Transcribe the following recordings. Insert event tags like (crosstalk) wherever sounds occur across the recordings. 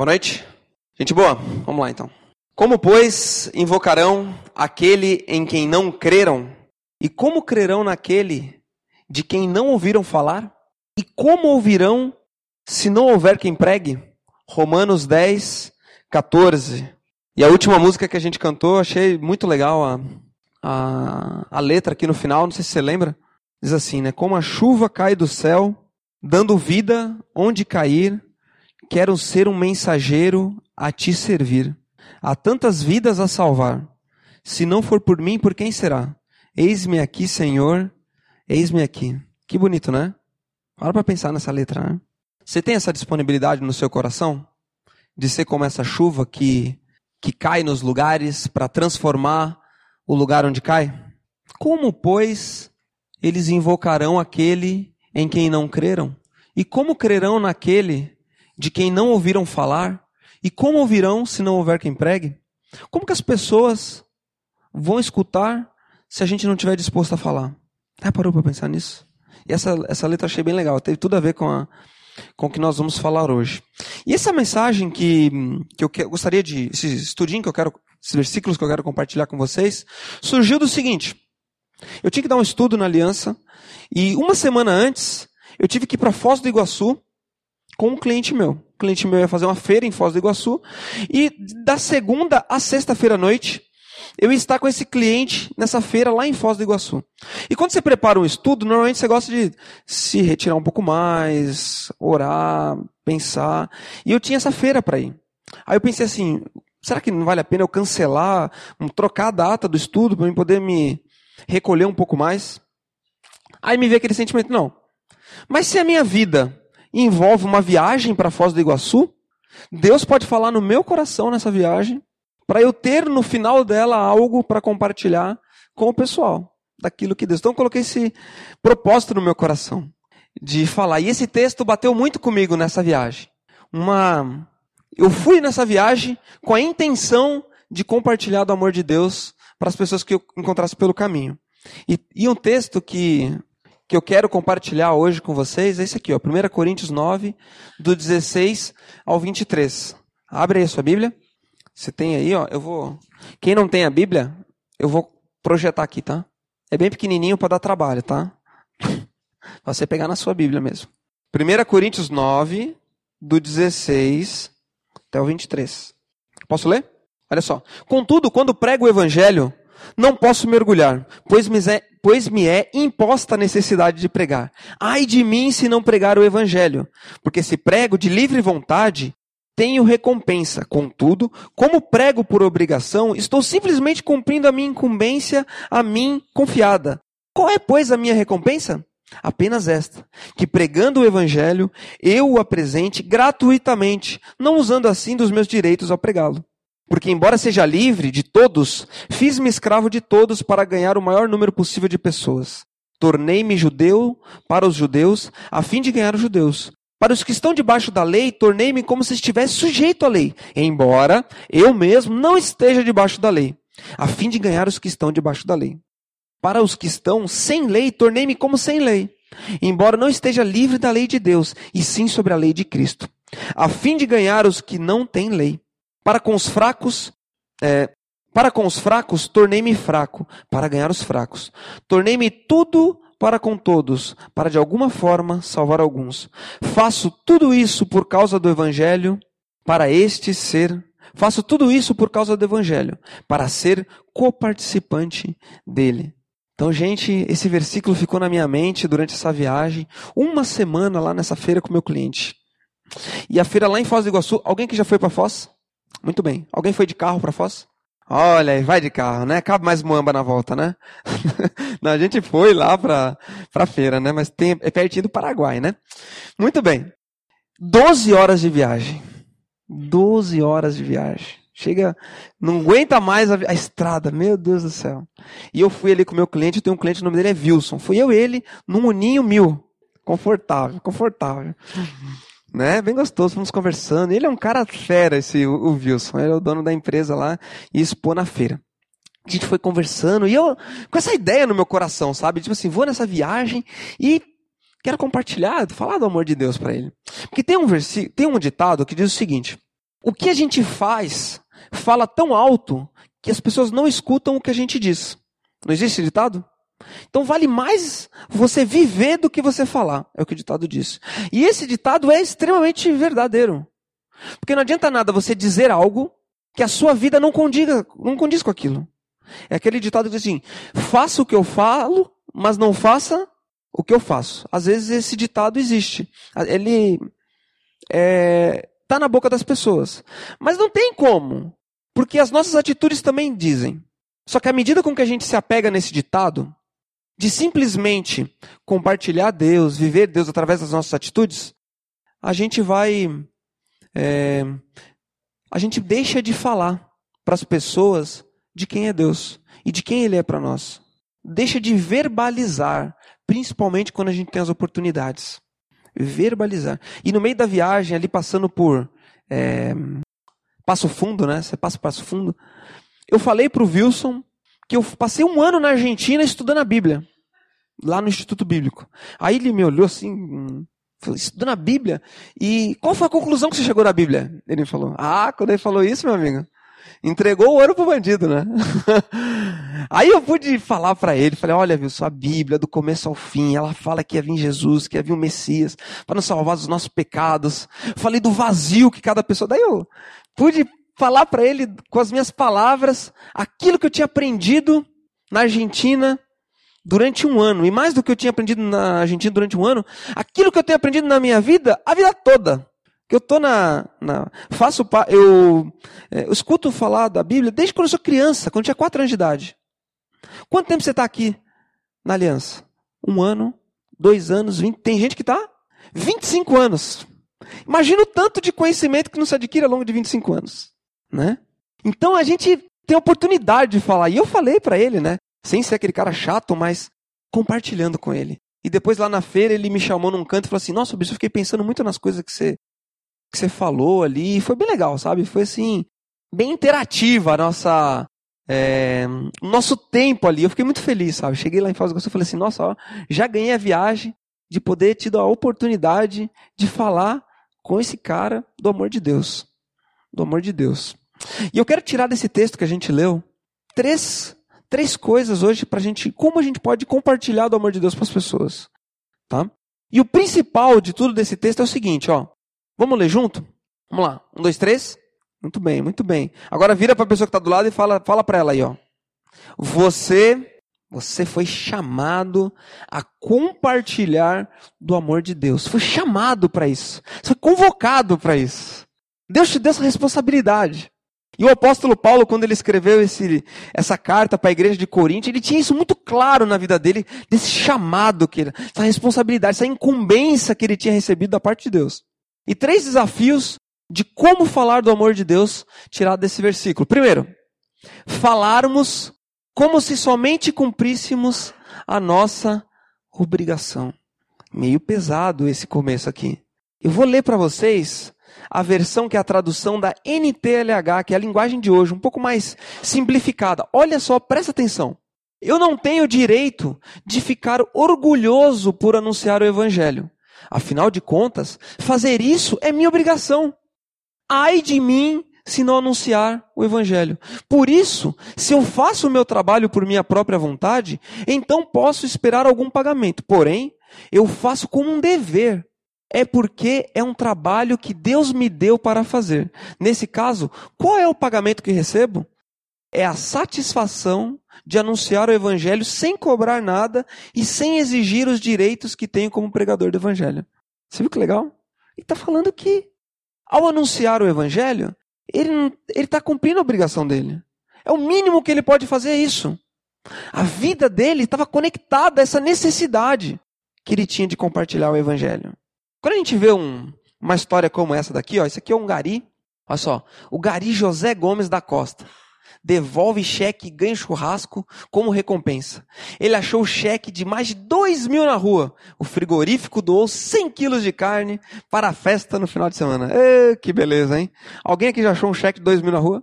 Boa noite. Gente boa, vamos lá então. Como, pois, invocarão aquele em quem não creram? E como crerão naquele de quem não ouviram falar? E como ouvirão se não houver quem pregue? Romanos 10, 14. E a última música que a gente cantou, achei muito legal a, a, a letra aqui no final, não sei se você lembra. Diz assim, né? Como a chuva cai do céu, dando vida onde cair, quero ser um mensageiro a te servir. Há tantas vidas a salvar. Se não for por mim, por quem será? Eis-me aqui, Senhor, eis-me aqui. Que bonito, né? Para para pensar nessa letra, né? Você tem essa disponibilidade no seu coração de ser como essa chuva que que cai nos lugares para transformar o lugar onde cai? Como, pois, eles invocarão aquele em quem não creram? E como crerão naquele de quem não ouviram falar? E como ouvirão se não houver quem pregue? Como que as pessoas vão escutar se a gente não estiver disposto a falar? Ah, parou para pensar nisso? E essa, essa letra achei bem legal, teve tudo a ver com, a, com o que nós vamos falar hoje. E essa mensagem que, que eu, que, gostaria de, esse estudinho que eu quero, esses versículos que eu quero compartilhar com vocês, surgiu do seguinte. Eu tinha que dar um estudo na aliança, e uma semana antes, eu tive que ir para Foz do Iguaçu com um cliente meu. O cliente meu ia fazer uma feira em Foz do Iguaçu, e da segunda a sexta-feira à noite, eu ia estar com esse cliente nessa feira lá em Foz do Iguaçu. E quando você prepara um estudo, normalmente você gosta de se retirar um pouco mais, orar, pensar. E eu tinha essa feira para ir. Aí eu pensei assim, será que não vale a pena eu cancelar, trocar a data do estudo para eu poder me recolher um pouco mais? Aí me veio aquele sentimento, não. Mas se a minha vida envolve uma viagem para Foz do Iguaçu, Deus pode falar no meu coração nessa viagem para eu ter no final dela algo para compartilhar com o pessoal daquilo que Deus. Então eu coloquei esse propósito no meu coração de falar. E esse texto bateu muito comigo nessa viagem. Uma eu fui nessa viagem com a intenção de compartilhar do amor de Deus para as pessoas que eu encontrasse pelo caminho. E, e um texto que, que eu quero compartilhar hoje com vocês é esse aqui, ó, 1 Coríntios 9, do 16 ao 23. Abre aí a sua Bíblia. Você tem aí, ó, eu vou. Quem não tem a Bíblia, eu vou projetar aqui, tá? É bem pequenininho para dar trabalho, tá? (laughs) Pra você pegar na sua Bíblia mesmo. 1 Coríntios 9, do 16 até o 23. Posso ler? Olha só. Contudo, quando prego o evangelho, não posso mergulhar, pois me, é, pois me é imposta a necessidade de pregar. Ai de mim se não pregar o evangelho, porque se prego de livre vontade, tenho recompensa. Contudo, como prego por obrigação, estou simplesmente cumprindo a minha incumbência a mim confiada. Qual é, pois, a minha recompensa? Apenas esta: que pregando o Evangelho, eu o apresente gratuitamente, não usando assim dos meus direitos ao pregá-lo. Porque, embora seja livre de todos, fiz-me escravo de todos para ganhar o maior número possível de pessoas. Tornei-me judeu para os judeus, a fim de ganhar os judeus. Para os que estão debaixo da lei, tornei-me como se estivesse sujeito à lei, embora eu mesmo não esteja debaixo da lei, a fim de ganhar os que estão debaixo da lei. Para os que estão sem lei, tornei-me como sem lei, embora não esteja livre da lei de Deus, e sim sobre a lei de Cristo, a fim de ganhar os que não têm lei. Para com os fracos, é, para com os fracos, tornei-me fraco, para ganhar os fracos. Tornei-me tudo para com todos, para de alguma forma salvar alguns. Faço tudo isso por causa do Evangelho, para este ser. Faço tudo isso por causa do Evangelho, para ser coparticipante dele. Então, gente, esse versículo ficou na minha mente durante essa viagem, uma semana lá nessa feira com meu cliente. E a feira lá em Foz do Iguaçu, alguém que já foi para Foz? Muito bem. Alguém foi de carro para Foz? Olha, vai de carro, né? Cabe mais muamba na volta, né? (laughs) Não, a gente foi lá pra, pra feira, né? Mas tem, é pertinho do Paraguai, né? Muito bem. Doze horas de viagem. Doze horas de viagem. Chega, não aguenta mais a, a, estrada, meu Deus do céu. E eu fui ali com o meu cliente, eu tenho um cliente, o nome dele é Wilson. Fui eu e ele num Uninho Mil. Confortável, confortável né? Bem gostoso, fomos conversando. Ele é um cara fera, esse o, Wilson. Ele é o dono da empresa lá e expô na feira. A gente foi conversando e eu, com essa ideia no meu coração, sabe? Tipo assim, vou nessa viagem e quero compartilhar, falar do amor de Deus para ele. Porque tem um versículo, tem um ditado que diz o seguinte: O que a gente faz fala tão alto que as pessoas não escutam o que a gente diz. Não existe ditado? Então vale mais você viver do que você falar, é o que o ditado diz. E esse ditado é extremamente verdadeiro. Porque não adianta nada você dizer algo que a sua vida não condiga, não condiz com aquilo. É aquele ditado que diz assim: faça o que eu falo, mas não faça o que eu faço. Às vezes esse ditado existe. Ele é, tá na boca das pessoas. Mas não tem como. Porque as nossas atitudes também dizem. Só que à medida com que a gente se apega nesse ditado, de simplesmente compartilhar Deus, viver Deus através das nossas atitudes, a gente vai. É, a gente deixa de falar para as pessoas de quem é Deus e de quem Ele é para nós. Deixa de verbalizar, principalmente quando a gente tem as oportunidades. Verbalizar. E no meio da viagem, ali passando por é, Passo Fundo, né? Você passa Passo Fundo. Eu falei para o Wilson que eu passei um ano na Argentina estudando a Bíblia, lá no Instituto Bíblico. Aí ele me olhou assim, estudando a Bíblia, e qual foi a conclusão que você chegou da Bíblia? Ele falou, ah, quando ele falou isso, meu amigo, entregou o ouro pro bandido, né? (laughs) Aí eu pude falar para ele, falei, olha, viu, sua Bíblia, do começo ao fim, ela fala que ia vir Jesus, que ia vir o Messias, para nos salvar dos nossos pecados. Falei do vazio que cada pessoa. Daí eu pude falar para ele com as minhas palavras aquilo que eu tinha aprendido na Argentina durante um ano. E mais do que eu tinha aprendido na Argentina durante um ano, aquilo que eu tenho aprendido na minha vida, a vida toda. Que eu tô na, na faço eu, é, eu escuto falar da Bíblia desde quando eu sou criança, quando eu tinha quatro anos de idade. Quanto tempo você está aqui na aliança? Um ano, dois anos, vinte. Tem gente que está 25 anos. Imagina o tanto de conhecimento que não se adquire ao longo de 25 anos, né? Então a gente tem oportunidade de falar. E eu falei para ele, né? Sem ser aquele cara chato, mas compartilhando com ele. E depois lá na feira ele me chamou num canto e falou assim: Nossa, bicho, eu fiquei pensando muito nas coisas que você, que você falou ali. E foi bem legal, sabe? Foi assim, bem interativa a nossa. É, nosso tempo ali. Eu fiquei muito feliz, sabe? Cheguei lá em Foz do Iguaçu e falei assim: Nossa, ó, já ganhei a viagem de poder ter tido a oportunidade de falar com esse cara do amor de Deus. Do amor de Deus. E eu quero tirar desse texto que a gente leu três três coisas hoje para a gente, como a gente pode compartilhar do amor de Deus para as pessoas, tá? E o principal de tudo desse texto é o seguinte, ó. Vamos ler junto? Vamos lá. Um, dois, três. Muito bem, muito bem. Agora vira para a pessoa que está do lado e fala, fala para ela aí, ó. Você, você foi chamado a compartilhar do amor de Deus. Foi chamado para isso. Você foi convocado para isso. Deus te deu essa responsabilidade. E o apóstolo Paulo, quando ele escreveu esse, essa carta para a igreja de Corinto, ele tinha isso muito claro na vida dele, desse chamado, que ele, essa responsabilidade, essa incumbência que ele tinha recebido da parte de Deus. E três desafios de como falar do amor de Deus tirado desse versículo. Primeiro, falarmos como se somente cumpríssemos a nossa obrigação. Meio pesado esse começo aqui. Eu vou ler para vocês a versão que é a tradução da NTLH, que é a linguagem de hoje, um pouco mais simplificada. Olha só, presta atenção. Eu não tenho direito de ficar orgulhoso por anunciar o evangelho. Afinal de contas, fazer isso é minha obrigação. Ai de mim se não anunciar o evangelho. Por isso, se eu faço o meu trabalho por minha própria vontade, então posso esperar algum pagamento. Porém, eu faço como um dever, é porque é um trabalho que Deus me deu para fazer. Nesse caso, qual é o pagamento que recebo? É a satisfação de anunciar o evangelho sem cobrar nada e sem exigir os direitos que tenho como pregador do evangelho. Você viu que legal? Ele está falando que, ao anunciar o evangelho, ele está cumprindo a obrigação dele. É o mínimo que ele pode fazer é isso. A vida dele estava conectada a essa necessidade que ele tinha de compartilhar o evangelho. Quando a gente vê um, uma história como essa daqui, ó, esse aqui é um gari. Olha só, o gari José Gomes da Costa devolve cheque e ganha churrasco como recompensa. Ele achou o cheque de mais de 2 mil na rua. O frigorífico doou 100 quilos de carne para a festa no final de semana. Ê, que beleza, hein? Alguém aqui já achou um cheque de 2 mil na rua?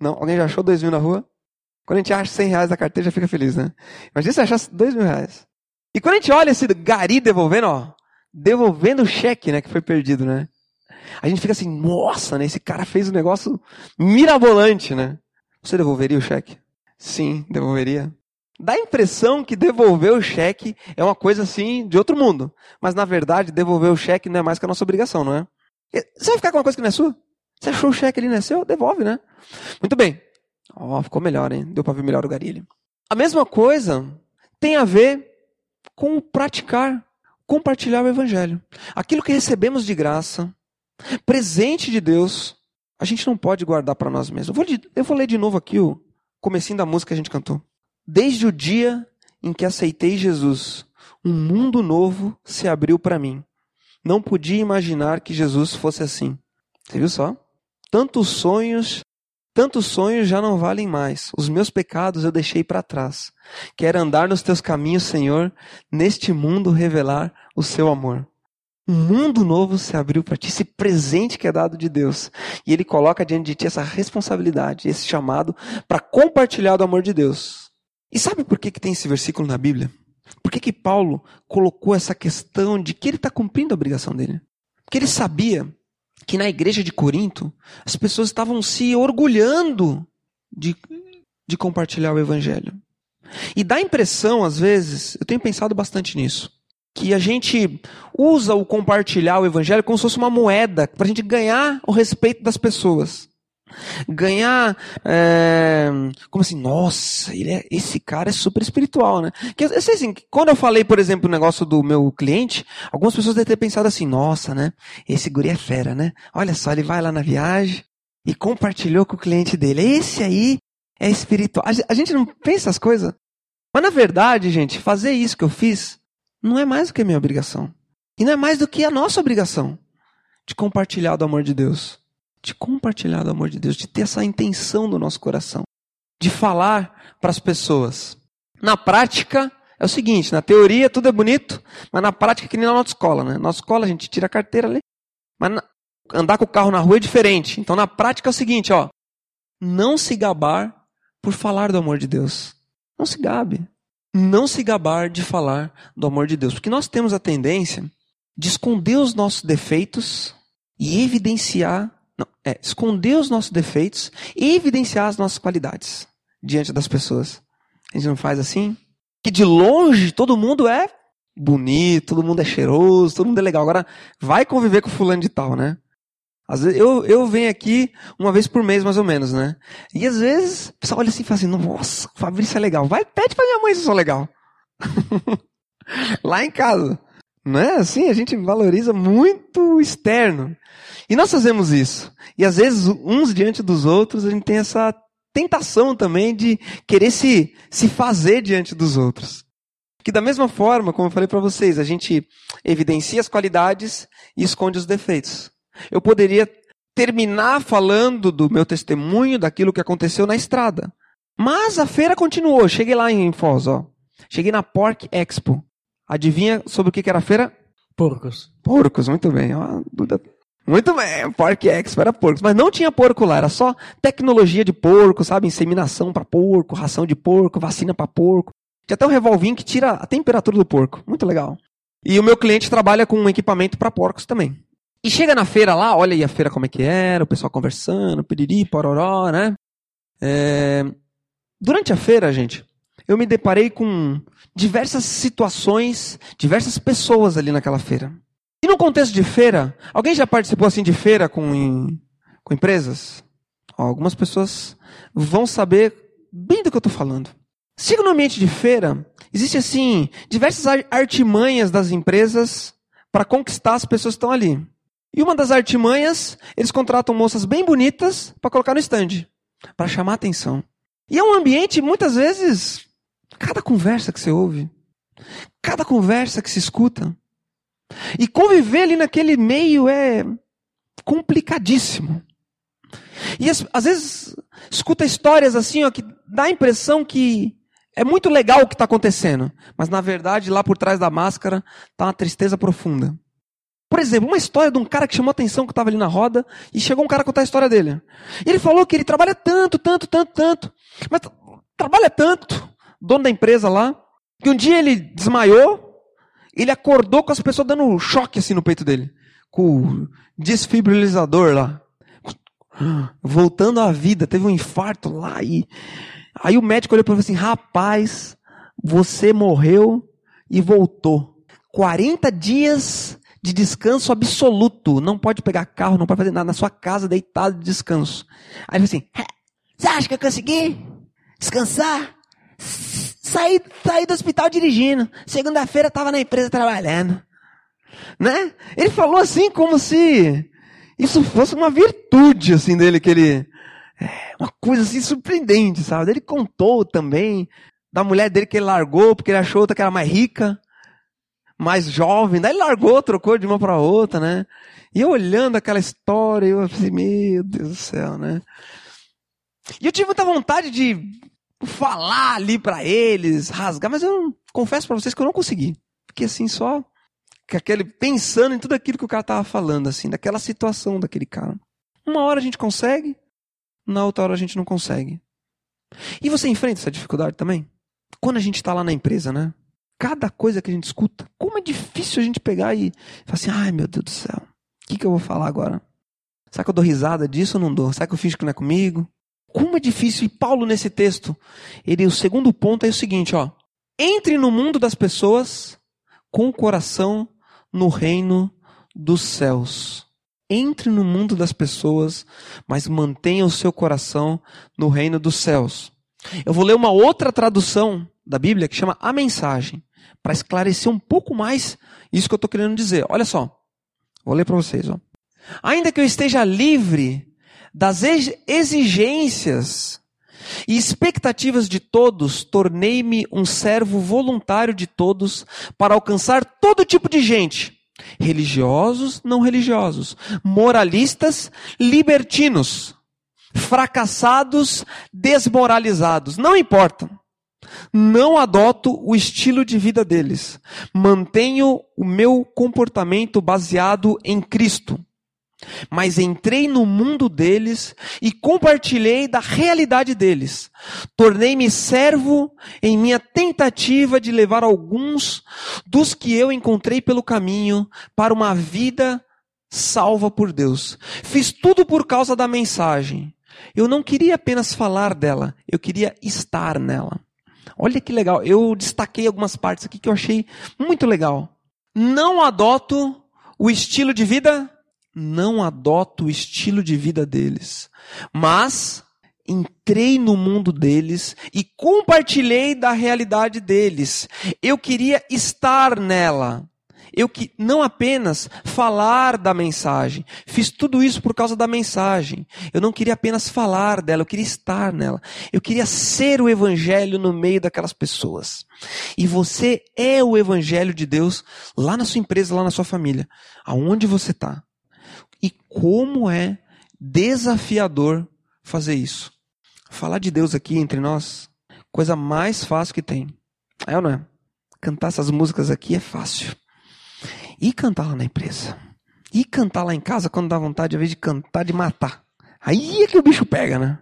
Não? Alguém já achou 2 mil na rua? Quando a gente acha 100 reais na carteira, já fica feliz, né? Imagina se achasse 2 mil reais. E quando a gente olha esse gari devolvendo, ó, devolvendo o cheque, né, que foi perdido, né? A gente fica assim, nossa, né? Esse cara fez um negócio mirabolante, né? Você devolveria o cheque? Sim, devolveria. Dá a impressão que devolver o cheque é uma coisa assim de outro mundo. Mas na verdade, devolver o cheque não é mais que a nossa obrigação, não é? Você vai ficar com uma coisa que não é sua? Você achou o cheque ali, não é seu? Devolve, né? Muito bem. Ó, oh, ficou melhor, hein? Deu para ver melhor o garilho. A mesma coisa tem a ver com praticar, compartilhar o evangelho. Aquilo que recebemos de graça, presente de Deus, a gente não pode guardar para nós mesmos. Eu vou, eu vou ler de novo aqui o comecinho da música que a gente cantou. Desde o dia em que aceitei Jesus, um mundo novo se abriu para mim. Não podia imaginar que Jesus fosse assim. Você viu só? Tantos sonhos, tantos sonhos já não valem mais. Os meus pecados eu deixei para trás. Quero andar nos teus caminhos, Senhor, neste mundo revelar o seu amor. Um mundo novo se abriu para ti, esse presente que é dado de Deus. E ele coloca diante de ti essa responsabilidade, esse chamado para compartilhar do amor de Deus. E sabe por que, que tem esse versículo na Bíblia? Por que, que Paulo colocou essa questão de que ele está cumprindo a obrigação dele? Porque ele sabia que na igreja de Corinto as pessoas estavam se orgulhando de, de compartilhar o evangelho. E dá a impressão, às vezes, eu tenho pensado bastante nisso, que a gente usa o compartilhar o evangelho como se fosse uma moeda para a gente ganhar o respeito das pessoas. Ganhar, é, como assim, nossa, ele é, esse cara é super espiritual, né? Que, assim, quando eu falei, por exemplo, o negócio do meu cliente, algumas pessoas devem ter pensado assim, nossa, né? Esse guri é fera, né? Olha só, ele vai lá na viagem e compartilhou com o cliente dele. Esse aí é espiritual. A gente não pensa as coisas. Mas na verdade, gente, fazer isso que eu fiz não é mais do que a minha obrigação. E não é mais do que a nossa obrigação de compartilhar do amor de Deus de compartilhar o amor de Deus, de ter essa intenção do nosso coração, de falar para as pessoas. Na prática, é o seguinte: na teoria tudo é bonito, mas na prática é que nem na nossa escola. Né? Na nossa escola a gente tira a carteira ali, mas na, andar com o carro na rua é diferente. Então na prática é o seguinte: ó, não se gabar por falar do amor de Deus. Não se gabe. Não se gabar de falar do amor de Deus. Porque nós temos a tendência de esconder os nossos defeitos e evidenciar não, é esconder os nossos defeitos e evidenciar as nossas qualidades diante das pessoas. A gente não faz assim? Que de longe todo mundo é bonito, todo mundo é cheiroso, todo mundo é legal. Agora, vai conviver com fulano de tal, né? Às vezes, eu, eu venho aqui uma vez por mês, mais ou menos, né? E às vezes, o pessoal olha assim e fala assim, nossa, o Fabrício é legal. Vai, pede pra minha mãe se eu sou legal. (laughs) Lá em casa. Não é assim? A gente valoriza muito o externo. E nós fazemos isso. E às vezes, uns diante dos outros, a gente tem essa tentação também de querer se, se fazer diante dos outros. Que da mesma forma, como eu falei para vocês, a gente evidencia as qualidades e esconde os defeitos. Eu poderia terminar falando do meu testemunho, daquilo que aconteceu na estrada. Mas a feira continuou. Cheguei lá em Foz, ó. Cheguei na Pork Expo. Adivinha sobre o que era a feira? Porcos. Porcos, muito bem. Ó, Duda muito bem, Pork Expo era porcos. Mas não tinha porco lá, era só tecnologia de porco, sabe? Inseminação para porco, ração de porco, vacina para porco. Tinha até um revolvinho que tira a temperatura do porco. Muito legal. E o meu cliente trabalha com um equipamento para porcos também. E chega na feira lá, olha aí a feira como é que era, o pessoal conversando, piriri, pororó, né? É... Durante a feira, gente, eu me deparei com diversas situações, diversas pessoas ali naquela feira. E no contexto de feira, alguém já participou assim de feira com, com empresas? Ó, algumas pessoas vão saber bem do que eu estou falando. Siga no ambiente de feira, existe assim diversas artimanhas das empresas para conquistar as pessoas que estão ali. E uma das artimanhas, eles contratam moças bem bonitas para colocar no stand, para chamar atenção. E é um ambiente, muitas vezes, cada conversa que você ouve, cada conversa que se escuta, e conviver ali naquele meio é complicadíssimo. E às vezes escuta histórias assim, ó, que dá a impressão que é muito legal o que está acontecendo, mas na verdade lá por trás da máscara está uma tristeza profunda. Por exemplo, uma história de um cara que chamou atenção que estava ali na roda e chegou um cara a contar a história dele. E ele falou que ele trabalha tanto, tanto, tanto, tanto, mas trabalha tanto, dono da empresa lá, que um dia ele desmaiou ele acordou com as pessoas dando um choque assim no peito dele. com o desfibrilizador lá. Voltando à vida, teve um infarto lá e aí o médico olhou para mim assim: "Rapaz, você morreu e voltou. 40 dias de descanso absoluto. Não pode pegar carro, não pode fazer nada na sua casa, deitado de descanso. Aí ele falou assim: Você acha que eu consegui descansar? Saí, saí do hospital dirigindo. Segunda-feira estava na empresa trabalhando. Né? Ele falou assim como se isso fosse uma virtude assim dele que ele é, uma coisa assim surpreendente, sabe? Ele contou também da mulher dele que ele largou porque ele achou outra que era mais rica, mais jovem. Daí ele largou, trocou de uma para outra, né? E eu olhando aquela história, eu assim, meu Deus do céu, né? E eu tive muita vontade de falar ali para eles, rasgar, mas eu confesso para vocês que eu não consegui. Fiquei assim só aquele pensando em tudo aquilo que o cara tava falando assim, daquela situação daquele cara. Uma hora a gente consegue, na outra hora a gente não consegue. E você enfrenta essa dificuldade também? Quando a gente está lá na empresa, né? Cada coisa que a gente escuta, como é difícil a gente pegar e falar assim: ai meu Deus do céu, o que, que eu vou falar agora? Será que eu dou risada disso ou não dou? Será que eu finjo que não é comigo? Como é difícil. E Paulo, nesse texto, ele, o segundo ponto é o seguinte: ó. Entre no mundo das pessoas com o coração no reino dos céus. Entre no mundo das pessoas, mas mantenha o seu coração no reino dos céus. Eu vou ler uma outra tradução da Bíblia que chama A Mensagem, para esclarecer um pouco mais isso que eu estou querendo dizer. Olha só, vou ler para vocês. Ó. Ainda que eu esteja livre das exigências e expectativas de todos, tornei-me um servo voluntário de todos para alcançar todo tipo de gente religiosos, não religiosos, moralistas, libertinos, fracassados, desmoralizados, não importa. Não adoto o estilo de vida deles. Mantenho o meu comportamento baseado em Cristo. Mas entrei no mundo deles e compartilhei da realidade deles. Tornei-me servo em minha tentativa de levar alguns dos que eu encontrei pelo caminho para uma vida salva por Deus. Fiz tudo por causa da mensagem. Eu não queria apenas falar dela, eu queria estar nela. Olha que legal, eu destaquei algumas partes aqui que eu achei muito legal. Não adoto o estilo de vida não adoto o estilo de vida deles, mas entrei no mundo deles e compartilhei da realidade deles. Eu queria estar nela. Eu que não apenas falar da mensagem, fiz tudo isso por causa da mensagem. Eu não queria apenas falar dela, eu queria estar nela. Eu queria ser o evangelho no meio daquelas pessoas. E você é o evangelho de Deus lá na sua empresa, lá na sua família, aonde você está. E como é desafiador fazer isso. Falar de Deus aqui entre nós, coisa mais fácil que tem. É ou não é? Cantar essas músicas aqui é fácil. E cantar lá na empresa. E cantar lá em casa quando dá vontade, ao invés de cantar, de matar. Aí é que o bicho pega, né?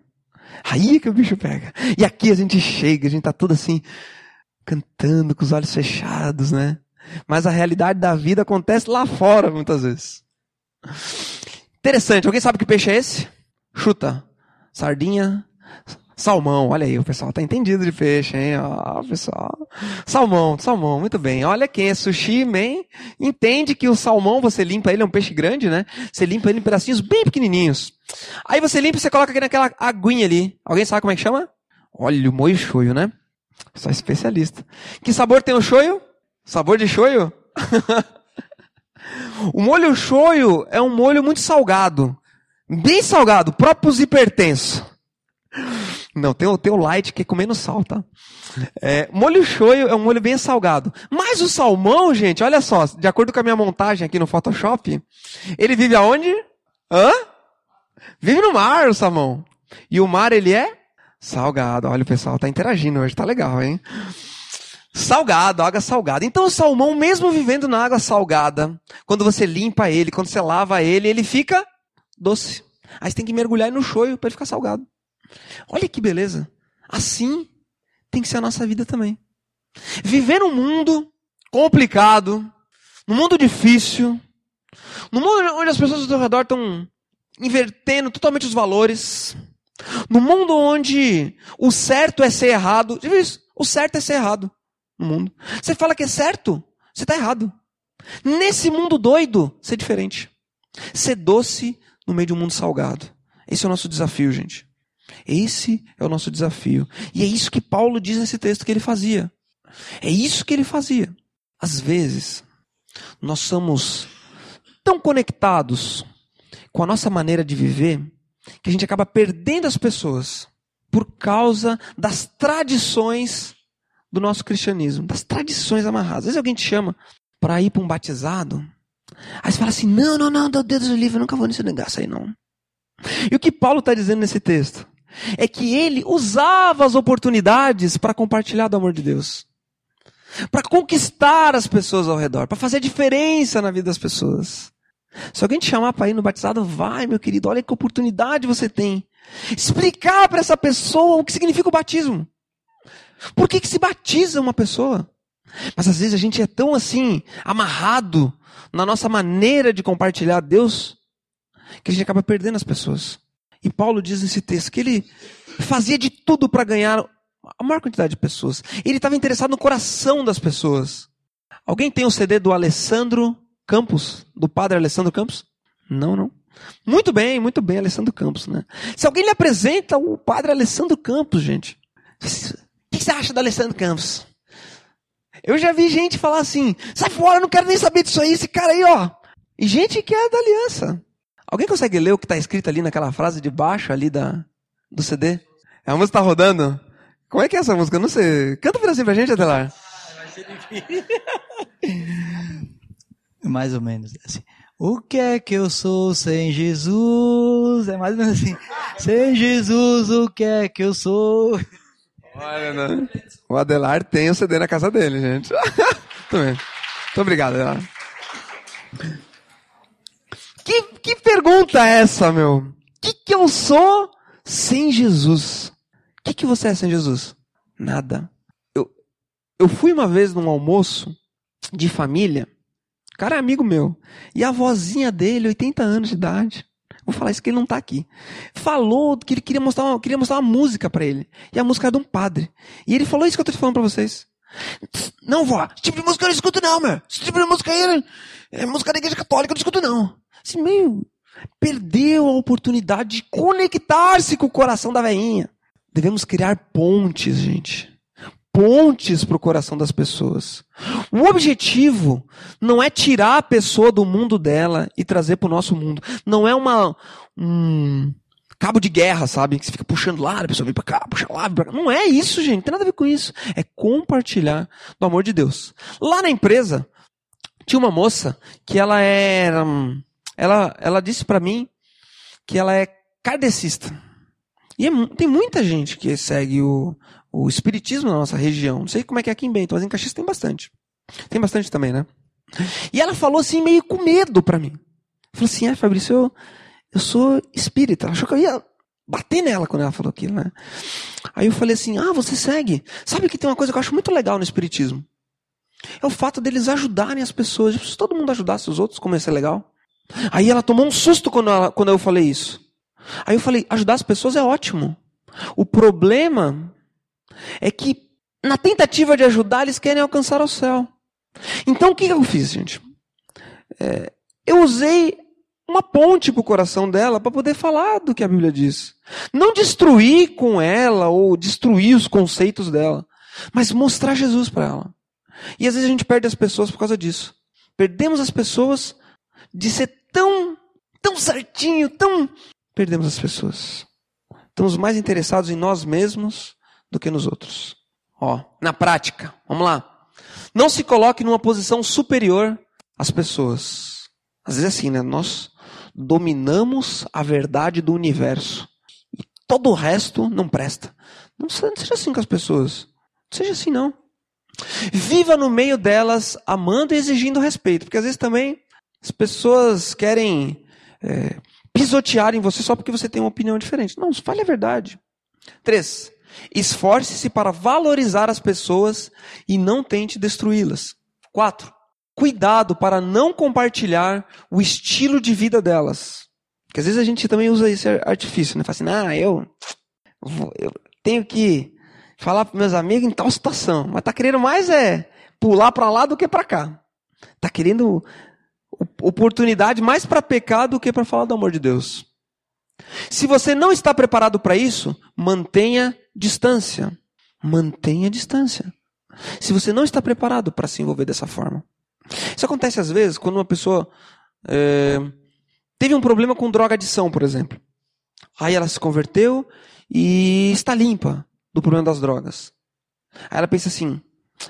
Aí é que o bicho pega. E aqui a gente chega, a gente tá tudo assim, cantando com os olhos fechados, né? Mas a realidade da vida acontece lá fora muitas vezes. Interessante. Alguém sabe que peixe é esse? Chuta. Sardinha. Salmão, olha aí, o pessoal tá entendido de peixe, hein? Ó, pessoal. Salmão, salmão, muito bem. Olha quem é sushi, man, entende que o salmão, você limpa ele, é um peixe grande, né? Você limpa ele em pedacinhos bem pequenininhos. Aí você limpa e você coloca aqui naquela aguinha ali. Alguém sabe como é que chama? Olha, o moio shoyu, né? Só especialista. Que sabor tem o shoyu? Sabor de shoyu? (laughs) O molho shoyu é um molho muito salgado. Bem salgado, próprios hipertenso. Não, tem o, tem o light que é com menos sal, tá? É, molho shoyu é um molho bem salgado. Mas o salmão, gente, olha só, de acordo com a minha montagem aqui no Photoshop, ele vive aonde? Hã? Vive no mar, o salmão. E o mar, ele é salgado. Olha, o pessoal tá interagindo hoje, tá legal, hein? Salgado, água salgada. Então o salmão, mesmo vivendo na água salgada, quando você limpa ele, quando você lava ele, ele fica doce. Aí você tem que mergulhar no shoyu para ele ficar salgado. Olha que beleza. Assim tem que ser a nossa vida também. Viver num mundo complicado, num mundo difícil, No mundo onde as pessoas ao seu redor estão invertendo totalmente os valores. No mundo onde o certo é ser errado. Isso? O certo é ser errado no mundo. Você fala que é certo, você está errado. Nesse mundo doido, ser diferente. Ser doce no meio de um mundo salgado. Esse é o nosso desafio, gente. Esse é o nosso desafio. E é isso que Paulo diz nesse texto que ele fazia. É isso que ele fazia. Às vezes, nós somos tão conectados com a nossa maneira de viver que a gente acaba perdendo as pessoas por causa das tradições do nosso cristianismo, das tradições amarradas. Às vezes alguém te chama para ir para um batizado, aí você fala assim: não, não, não, Deus do livre, eu nunca vou nesse negócio aí não. E o que Paulo está dizendo nesse texto é que ele usava as oportunidades para compartilhar do amor de Deus, para conquistar as pessoas ao redor, para fazer diferença na vida das pessoas. Se alguém te chamar para ir no batizado, vai, meu querido, olha que oportunidade você tem. Explicar para essa pessoa o que significa o batismo. Por que, que se batiza uma pessoa? Mas às vezes a gente é tão assim, amarrado na nossa maneira de compartilhar Deus, que a gente acaba perdendo as pessoas. E Paulo diz nesse texto que ele fazia de tudo para ganhar a maior quantidade de pessoas. Ele estava interessado no coração das pessoas. Alguém tem o CD do Alessandro Campos, do padre Alessandro Campos? Não, não. Muito bem, muito bem, Alessandro Campos, né? Se alguém lhe apresenta o padre Alessandro Campos, gente, o que você acha do Alessandro Campos? Eu já vi gente falar assim: sai fora, não quero nem saber disso aí, esse cara aí, ó. E gente que é da aliança. Alguém consegue ler o que está escrito ali naquela frase de baixo ali da, do CD? A música está rodando. Como é que é essa música? Eu não sei. Canta um pedacinho pra gente, Adelar. (laughs) mais ou menos assim. O que é que eu sou sem Jesus? É mais ou menos assim. Sem Jesus, o que é que eu sou? Olha, né? O Adelar tem o CD na casa dele, gente. (laughs) Muito obrigado, Adelar. Que, que pergunta é essa, meu? O que, que eu sou sem Jesus? O que, que você é sem Jesus? Nada. Eu, eu fui uma vez num almoço de família. O cara é amigo meu. E a vozinha dele, 80 anos de idade. Vou falar isso que ele não está aqui. Falou que ele queria mostrar uma, queria mostrar uma música para ele. E a música era de um padre. E ele falou isso que eu estou falando para vocês. Não, vó, esse tipo de música eu não escuto não, meu. Esse tipo de música aí é, é música da igreja católica, eu não escuto não. Assim, meio, perdeu a oportunidade de conectar-se com o coração da veinha. Devemos criar pontes, gente pontes para o coração das pessoas. O objetivo não é tirar a pessoa do mundo dela e trazer para o nosso mundo. Não é uma um cabo de guerra, sabe? Que você fica puxando lá, a pessoa vem para cá, puxa lá, pra cá. Não é isso, gente. Não tem nada a ver com isso. É compartilhar do amor de Deus. Lá na empresa tinha uma moça que ela era, ela, ela disse para mim que ela é kardecista. E é, tem muita gente que segue o, o espiritismo na nossa região. Não sei como é que é aqui em Bento, mas em Caxias tem bastante. Tem bastante também, né? E ela falou assim, meio com medo para mim. Falou assim, ah, Fabrício, eu, eu sou espírita. Ela achou que eu ia bater nela quando ela falou aquilo, né? Aí eu falei assim, ah, você segue. Sabe que tem uma coisa que eu acho muito legal no espiritismo? É o fato deles ajudarem as pessoas. Se todo mundo ajudasse os outros, como ia ser legal. Aí ela tomou um susto quando, ela, quando eu falei isso. Aí eu falei, ajudar as pessoas é ótimo. O problema é que, na tentativa de ajudar, eles querem alcançar o céu. Então o que eu fiz, gente? É, eu usei uma ponte para o coração dela para poder falar do que a Bíblia diz. Não destruir com ela ou destruir os conceitos dela, mas mostrar Jesus para ela. E às vezes a gente perde as pessoas por causa disso. Perdemos as pessoas de ser tão, tão certinho, tão perdemos as pessoas. Estamos mais interessados em nós mesmos do que nos outros. Ó, na prática, vamos lá. Não se coloque numa posição superior às pessoas. Às vezes é assim, né? Nós dominamos a verdade do universo. E todo o resto não presta. Não seja assim com as pessoas. Não seja assim, não. Viva no meio delas, amando e exigindo respeito. Porque às vezes também as pessoas querem é, pisotear em você só porque você tem uma opinião diferente. Não, fale a verdade. Três, esforce-se para valorizar as pessoas e não tente destruí-las. Quatro, cuidado para não compartilhar o estilo de vida delas. Porque às vezes a gente também usa esse artifício, né? Fala assim, ah, eu, eu tenho que falar para meus amigos em tal situação, mas tá querendo mais é pular para lá do que para cá. Tá querendo oportunidade mais para pecar do que para falar do amor de Deus. Se você não está preparado para isso, mantenha distância. Mantenha distância. Se você não está preparado para se envolver dessa forma. Isso acontece às vezes quando uma pessoa é, teve um problema com droga adição, por exemplo. Aí ela se converteu e está limpa do problema das drogas. Aí ela pensa assim: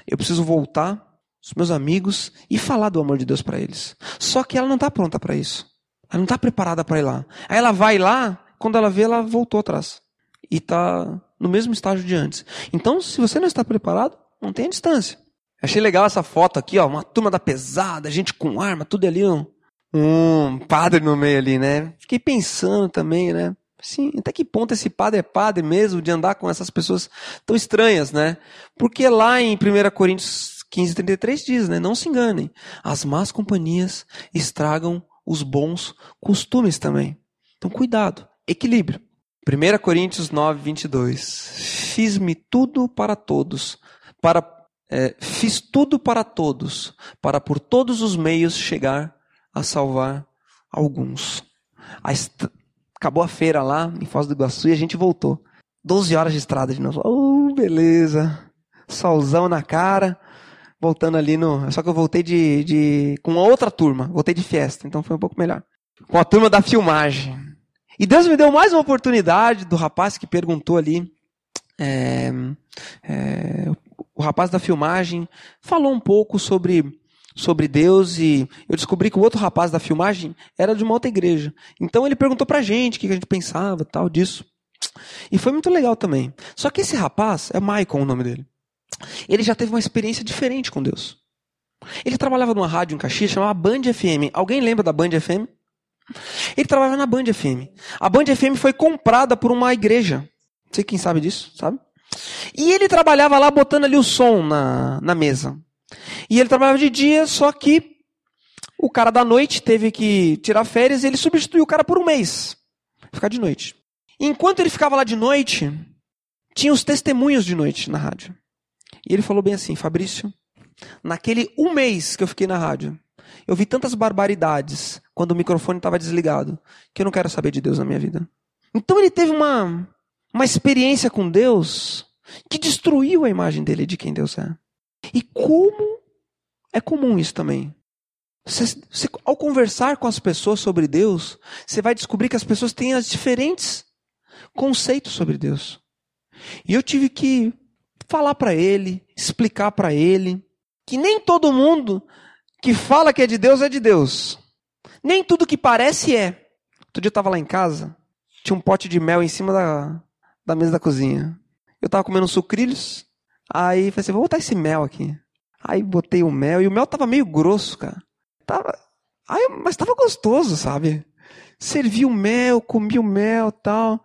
eu preciso voltar os meus amigos e falar do amor de Deus para eles. Só que ela não está pronta para isso. Ela não está preparada para ir lá. Aí ela vai lá, quando ela vê, ela voltou atrás. E está no mesmo estágio de antes. Então, se você não está preparado, não tenha distância. Achei legal essa foto aqui, ó, uma turma da pesada, gente com arma, tudo ali, um, um padre no meio ali, né? Fiquei pensando também, né? Sim, até que ponto esse padre é padre mesmo de andar com essas pessoas tão estranhas, né? Porque lá em 1 Coríntios 15, 33 diz, né? Não se enganem, as más companhias estragam os bons costumes também. Então, cuidado, equilíbrio. 1 Coríntios 9, 22. Fiz-me tudo para todos, para, é, fiz tudo para todos, para por todos os meios chegar a salvar alguns. A acabou a feira lá em Foz do Iguaçu e a gente voltou. 12 horas de estrada de novo. Oh, beleza. Solzão na cara. Voltando ali no. Só que eu voltei de, de. com outra turma. Voltei de festa, então foi um pouco melhor. Com a turma da filmagem. E Deus me deu mais uma oportunidade do rapaz que perguntou ali. É, é, o rapaz da filmagem falou um pouco sobre sobre Deus e eu descobri que o outro rapaz da filmagem era de uma outra igreja. Então ele perguntou pra gente o que a gente pensava tal disso. E foi muito legal também. Só que esse rapaz, é Michael o nome dele, ele já teve uma experiência diferente com Deus. Ele trabalhava numa rádio em Caxias chamada Band FM. Alguém lembra da Band FM? Ele trabalhava na Band FM. A Band FM foi comprada por uma igreja. Não sei quem sabe disso, sabe? E ele trabalhava lá botando ali o som na, na mesa. E ele trabalhava de dia, só que o cara da noite teve que tirar férias e ele substituiu o cara por um mês. Ficar de noite. Enquanto ele ficava lá de noite, tinha os testemunhos de noite na rádio. E ele falou bem assim: Fabrício, naquele um mês que eu fiquei na rádio, eu vi tantas barbaridades quando o microfone estava desligado que eu não quero saber de Deus na minha vida. Então ele teve uma, uma experiência com Deus que destruiu a imagem dele de quem Deus é. E como é comum isso também. Ao conversar com as pessoas sobre Deus, você vai descobrir que as pessoas têm as diferentes conceitos sobre Deus. E eu tive que falar para ele, explicar para ele, que nem todo mundo que fala que é de Deus é de Deus. Nem tudo que parece é. Outro dia eu estava lá em casa, tinha um pote de mel em cima da, da mesa da cozinha. Eu estava comendo sucrilhos, Aí falei assim, vou botar esse mel aqui. Aí botei o mel e o mel tava meio grosso, cara. Tava, aí, mas tava gostoso, sabe? Servi o mel, comi o mel tal.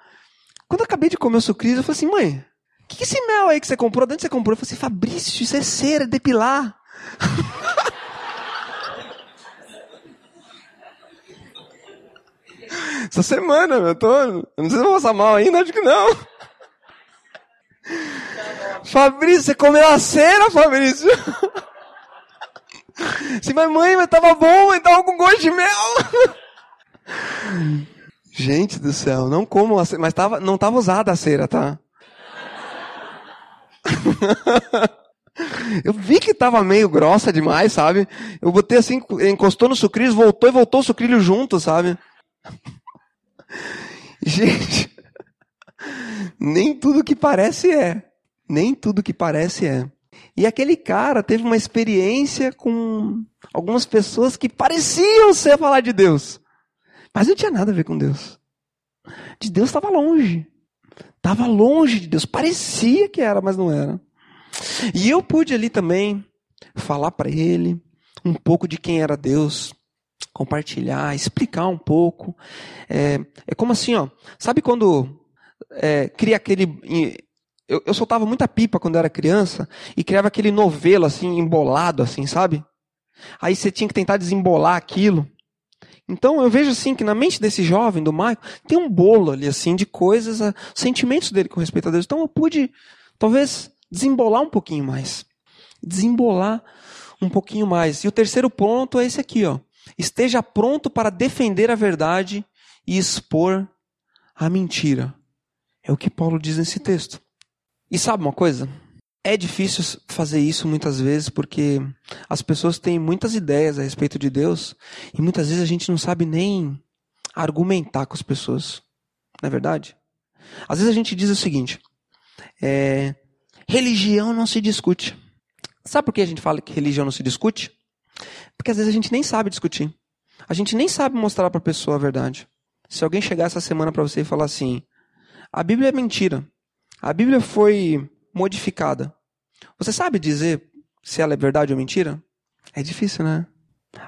Quando eu acabei de comer o sucrilhos, eu falei assim, mãe, que, que esse mel aí que você comprou? De onde você comprou? Eu falei assim, Fabrício, isso é cera, é depilar. (laughs) Essa semana, eu tô. Eu não sei se vou passar mal ainda, acho que não. Fabrício, você comeu a cera, Fabrício? Você vai, mãe, mas tava bom, mas tava com gosto de mel. Gente do céu, não como a cera, mas tava, não tava usada a cera, tá? Eu vi que tava meio grossa demais, sabe? Eu botei assim, encostou no sucrilho, voltou e voltou o sucrilho junto, sabe? (laughs) Gente, nem tudo que parece é. Nem tudo que parece é. E aquele cara teve uma experiência com algumas pessoas que pareciam ser falar de Deus. Mas não tinha nada a ver com Deus. De Deus estava longe. Estava longe de Deus. Parecia que era, mas não era. E eu pude ali também falar para ele um pouco de quem era Deus, compartilhar, explicar um pouco. É, é como assim, ó. Sabe quando é, cria aquele eu, eu soltava muita pipa quando era criança e criava aquele novelo assim, embolado, assim, sabe? Aí você tinha que tentar desembolar aquilo. Então eu vejo assim que na mente desse jovem, do Michael, tem um bolo ali assim de coisas, ah, sentimentos dele com respeito a Deus. Então eu pude talvez desembolar um pouquinho mais. Desembolar um pouquinho mais. E o terceiro ponto é esse aqui, ó. Esteja pronto para defender a verdade e expor a mentira. É o que Paulo diz nesse texto. E sabe uma coisa? É difícil fazer isso muitas vezes porque as pessoas têm muitas ideias a respeito de Deus e muitas vezes a gente não sabe nem argumentar com as pessoas. Não é verdade? Às vezes a gente diz o seguinte: é, religião não se discute. Sabe por que a gente fala que religião não se discute? Porque às vezes a gente nem sabe discutir. A gente nem sabe mostrar para a pessoa a verdade. Se alguém chegar essa semana para você e falar assim: a Bíblia é mentira, a Bíblia foi modificada. Você sabe dizer se ela é verdade ou mentira? É difícil, né?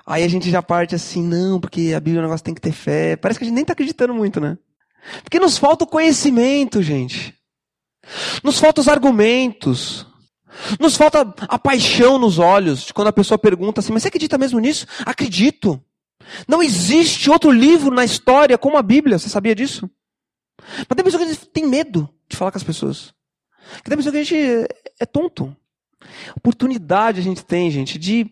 Aí a gente já parte assim, não, porque a Bíblia é um negócio que tem que ter fé. Parece que a gente nem está acreditando muito, né? Porque nos falta o conhecimento, gente. Nos falta os argumentos. Nos falta a paixão nos olhos. Quando a pessoa pergunta assim, mas você acredita mesmo nisso? Acredito. Não existe outro livro na história como a Bíblia. Você sabia disso? Mas tem pessoa que tem medo de falar com as pessoas. Tem pessoa que a gente é tonto. Oportunidade a gente tem, gente, de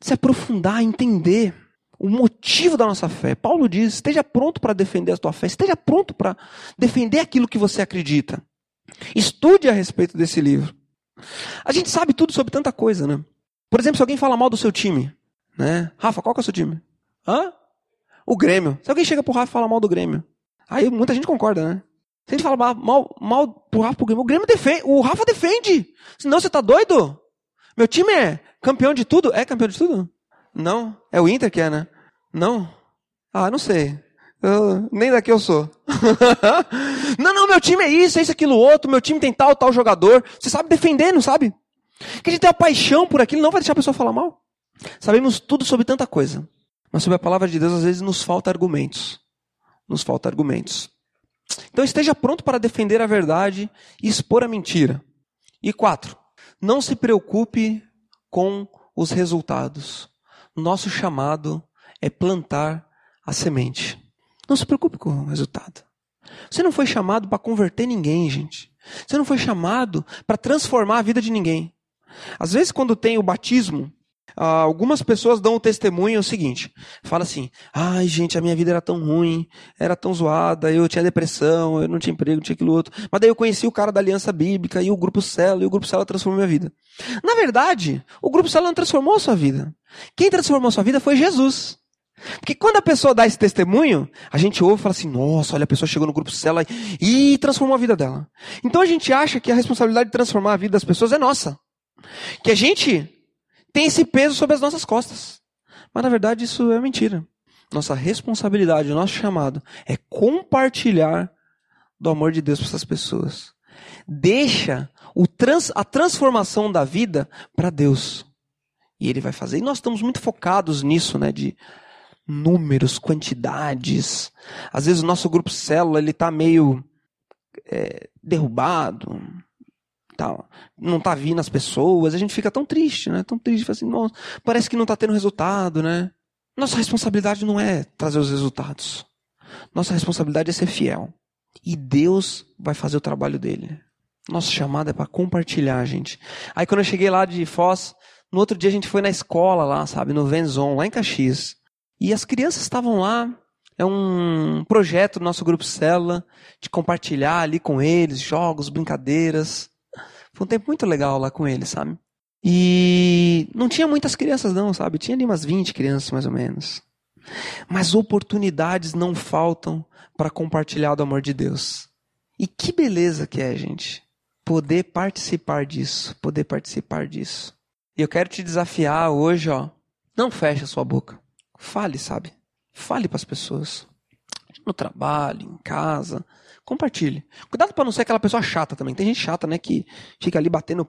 se aprofundar, entender o motivo da nossa fé. Paulo diz: esteja pronto para defender a tua fé, esteja pronto para defender aquilo que você acredita. Estude a respeito desse livro. A gente sabe tudo sobre tanta coisa, né? Por exemplo, se alguém fala mal do seu time, né? Rafa, qual que é o seu time? Hã? O Grêmio. Se alguém chega pro Rafa e fala mal do Grêmio, aí muita gente concorda, né? Se a gente fala mal, mal pro Rafa pro Grêmio, o Grêmio defende, o Rafa defende. Senão você tá doido? Meu time é campeão de tudo? É campeão de tudo? Não. É o Inter que é, né? Não. Ah, não sei. Eu, nem daqui eu sou. (laughs) não, não, meu time é isso, é isso, aquilo, outro. Meu time tem tal, tal jogador. Você sabe defender, não sabe? Que a gente tem uma paixão por aquilo, não vai deixar a pessoa falar mal. Sabemos tudo sobre tanta coisa. Mas sobre a palavra de Deus, às vezes nos falta argumentos. Nos falta argumentos. Então esteja pronto para defender a verdade e expor a mentira. E quatro, não se preocupe com os resultados. Nosso chamado é plantar a semente. Não se preocupe com o resultado. Você não foi chamado para converter ninguém, gente. Você não foi chamado para transformar a vida de ninguém. Às vezes, quando tem o batismo, ah, algumas pessoas dão o testemunho o seguinte: fala assim, ai gente, a minha vida era tão ruim, era tão zoada, eu tinha depressão, eu não tinha emprego, não tinha aquilo outro. Mas daí eu conheci o cara da Aliança Bíblica e o Grupo Celo, e o Grupo Celo transformou minha vida. Na verdade, o Grupo Celo não transformou a sua vida. Quem transformou a sua vida foi Jesus. Porque quando a pessoa dá esse testemunho, a gente ouve e fala assim: nossa, olha, a pessoa chegou no grupo Cela e transformou a vida dela. Então a gente acha que a responsabilidade de transformar a vida das pessoas é nossa. Que a gente tem esse peso sobre as nossas costas. Mas na verdade isso é mentira. Nossa responsabilidade, nosso chamado é compartilhar do amor de Deus para essas pessoas. Deixa trans, a transformação da vida para Deus. E Ele vai fazer. E nós estamos muito focados nisso, né? De números, quantidades. Às vezes o nosso grupo célula ele está meio é, derrubado, tá, não tá vindo as pessoas, a gente fica tão triste, né? Tão triste, assim, nossa, parece que não está tendo resultado, né? Nossa responsabilidade não é trazer os resultados. Nossa responsabilidade é ser fiel. E Deus vai fazer o trabalho dele. Nosso chamado é para compartilhar, gente. Aí quando eu cheguei lá de Foz, no outro dia a gente foi na escola lá, sabe, no Venzon, lá em Caxias. E as crianças estavam lá, é um projeto do nosso grupo Célula, de compartilhar ali com eles jogos, brincadeiras. Foi um tempo muito legal lá com eles, sabe? E não tinha muitas crianças, não, sabe? Tinha ali umas 20 crianças, mais ou menos. Mas oportunidades não faltam para compartilhar do amor de Deus. E que beleza que é, gente, poder participar disso, poder participar disso. E eu quero te desafiar hoje, ó, não feche a sua boca. Fale, sabe? Fale para as pessoas. No trabalho, em casa. Compartilhe. Cuidado para não ser aquela pessoa chata também. Tem gente chata, né? Que fica ali batendo,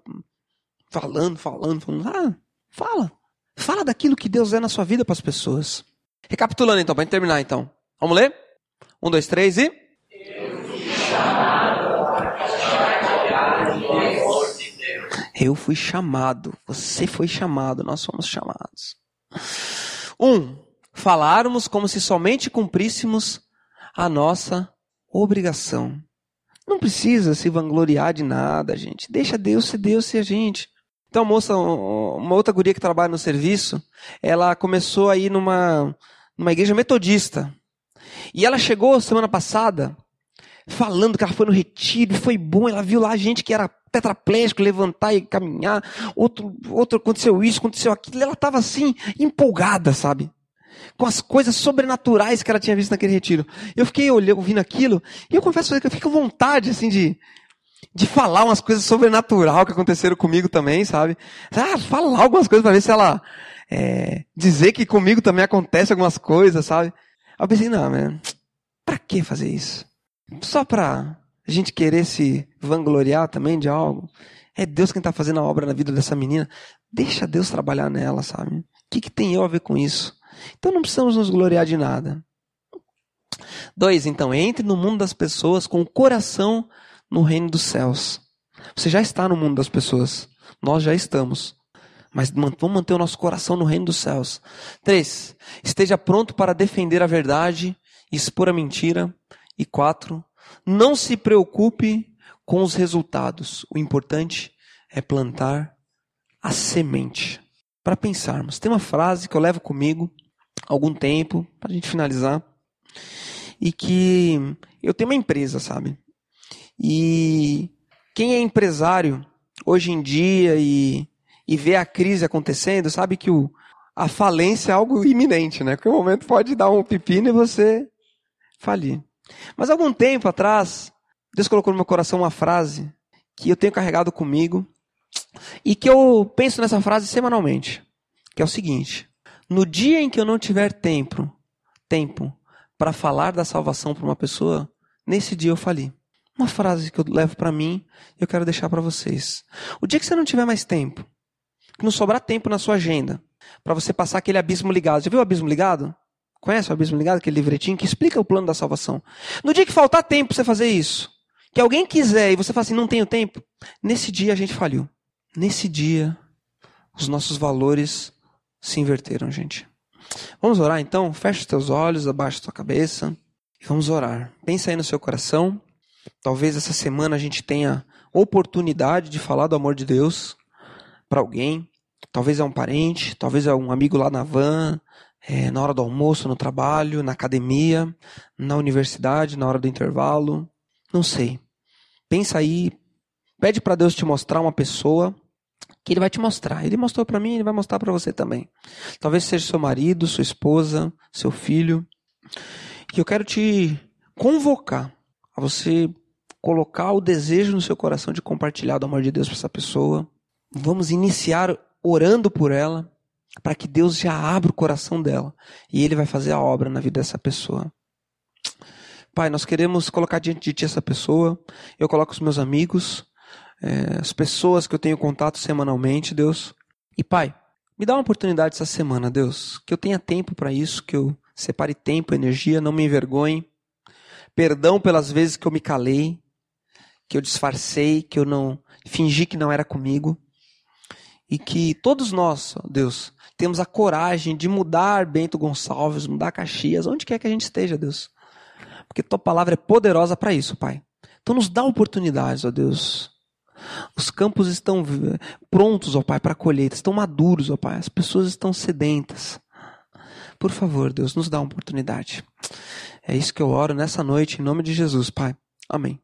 falando, falando, falando. Ah, fala. Fala daquilo que Deus é na sua vida para as pessoas. Recapitulando então, para terminar então. Vamos ler? Um, dois, três e. Eu fui chamado. Eu fui chamado. Você foi chamado. Nós fomos chamados. Um, falarmos como se somente cumpríssemos a nossa obrigação. Não precisa se vangloriar de nada, gente. Deixa Deus ser Deus ser a gente. Então, moça, uma outra guria que trabalha no serviço, ela começou aí numa, numa igreja metodista. E ela chegou semana passada falando que ela foi no retiro, foi bom, ela viu lá gente que era tetraplégico, levantar e caminhar, outro, outro aconteceu isso, aconteceu aquilo, ela estava assim, empolgada, sabe? Com as coisas sobrenaturais que ela tinha visto naquele retiro. Eu fiquei olhando, ouvindo aquilo, e eu confesso que eu fico com vontade, assim, de, de falar umas coisas sobrenatural que aconteceram comigo também, sabe? Ah, falar algumas coisas para ver se ela, é, dizer que comigo também acontece algumas coisas, sabe? Aí eu pensei, não, man, pra que fazer isso? Só pra a gente querer se vangloriar também de algo. É Deus quem está fazendo a obra na vida dessa menina. Deixa Deus trabalhar nela, sabe? O que, que tem eu a ver com isso? Então não precisamos nos gloriar de nada. Dois, então, entre no mundo das pessoas com o coração no reino dos céus. Você já está no mundo das pessoas. Nós já estamos. Mas vamos manter o nosso coração no reino dos céus. Três, esteja pronto para defender a verdade, expor a mentira. E quatro, não se preocupe com os resultados. O importante é plantar a semente. Para pensarmos. Tem uma frase que eu levo comigo algum tempo, para a gente finalizar, e que eu tenho uma empresa, sabe? E quem é empresário hoje em dia e, e vê a crise acontecendo, sabe que o, a falência é algo iminente, né? Porque o momento pode dar um pepino e você falir. Mas algum tempo atrás, Deus colocou no meu coração uma frase que eu tenho carregado comigo e que eu penso nessa frase semanalmente, que é o seguinte: no dia em que eu não tiver tempo, tempo para falar da salvação para uma pessoa, nesse dia eu fali. Uma frase que eu levo para mim e eu quero deixar para vocês. O dia que você não tiver mais tempo, que não sobrar tempo na sua agenda, para você passar aquele abismo ligado. Já viu o abismo ligado? Conhece o Abismo Ligado, aquele livretinho que explica o plano da salvação? No dia que faltar tempo para você fazer isso, que alguém quiser e você fala assim, não tenho tempo, nesse dia a gente falhou. Nesse dia, os nossos valores se inverteram, gente. Vamos orar então? Feche os teus olhos, abaixa a tua cabeça e vamos orar. Pensa aí no seu coração. Talvez essa semana a gente tenha oportunidade de falar do amor de Deus para alguém. Talvez é um parente, talvez é um amigo lá na van, é, na hora do almoço, no trabalho, na academia, na universidade, na hora do intervalo. Não sei. Pensa aí, pede para Deus te mostrar uma pessoa que ele vai te mostrar. Ele mostrou para mim, ele vai mostrar para você também. Talvez seja seu marido, sua esposa, seu filho. E eu quero te convocar a você colocar o desejo no seu coração de compartilhar do amor de Deus para essa pessoa. Vamos iniciar orando por ela para que Deus já abra o coração dela e Ele vai fazer a obra na vida dessa pessoa. Pai, nós queremos colocar diante de Ti essa pessoa. Eu coloco os meus amigos, é, as pessoas que eu tenho contato semanalmente, Deus. E Pai, me dá uma oportunidade essa semana, Deus, que eu tenha tempo para isso, que eu separe tempo, energia, não me envergonhe. Perdão pelas vezes que eu me calei, que eu disfarcei, que eu não fingi que não era comigo. E que todos nós, Deus, temos a coragem de mudar Bento Gonçalves, mudar Caxias, onde quer que a gente esteja, Deus. Porque tua palavra é poderosa para isso, Pai. Então nos dá oportunidades, ó Deus. Os campos estão prontos, ó Pai, para colheita, estão maduros, ó Pai. As pessoas estão sedentas. Por favor, Deus, nos dá uma oportunidade. É isso que eu oro nessa noite, em nome de Jesus, Pai. Amém.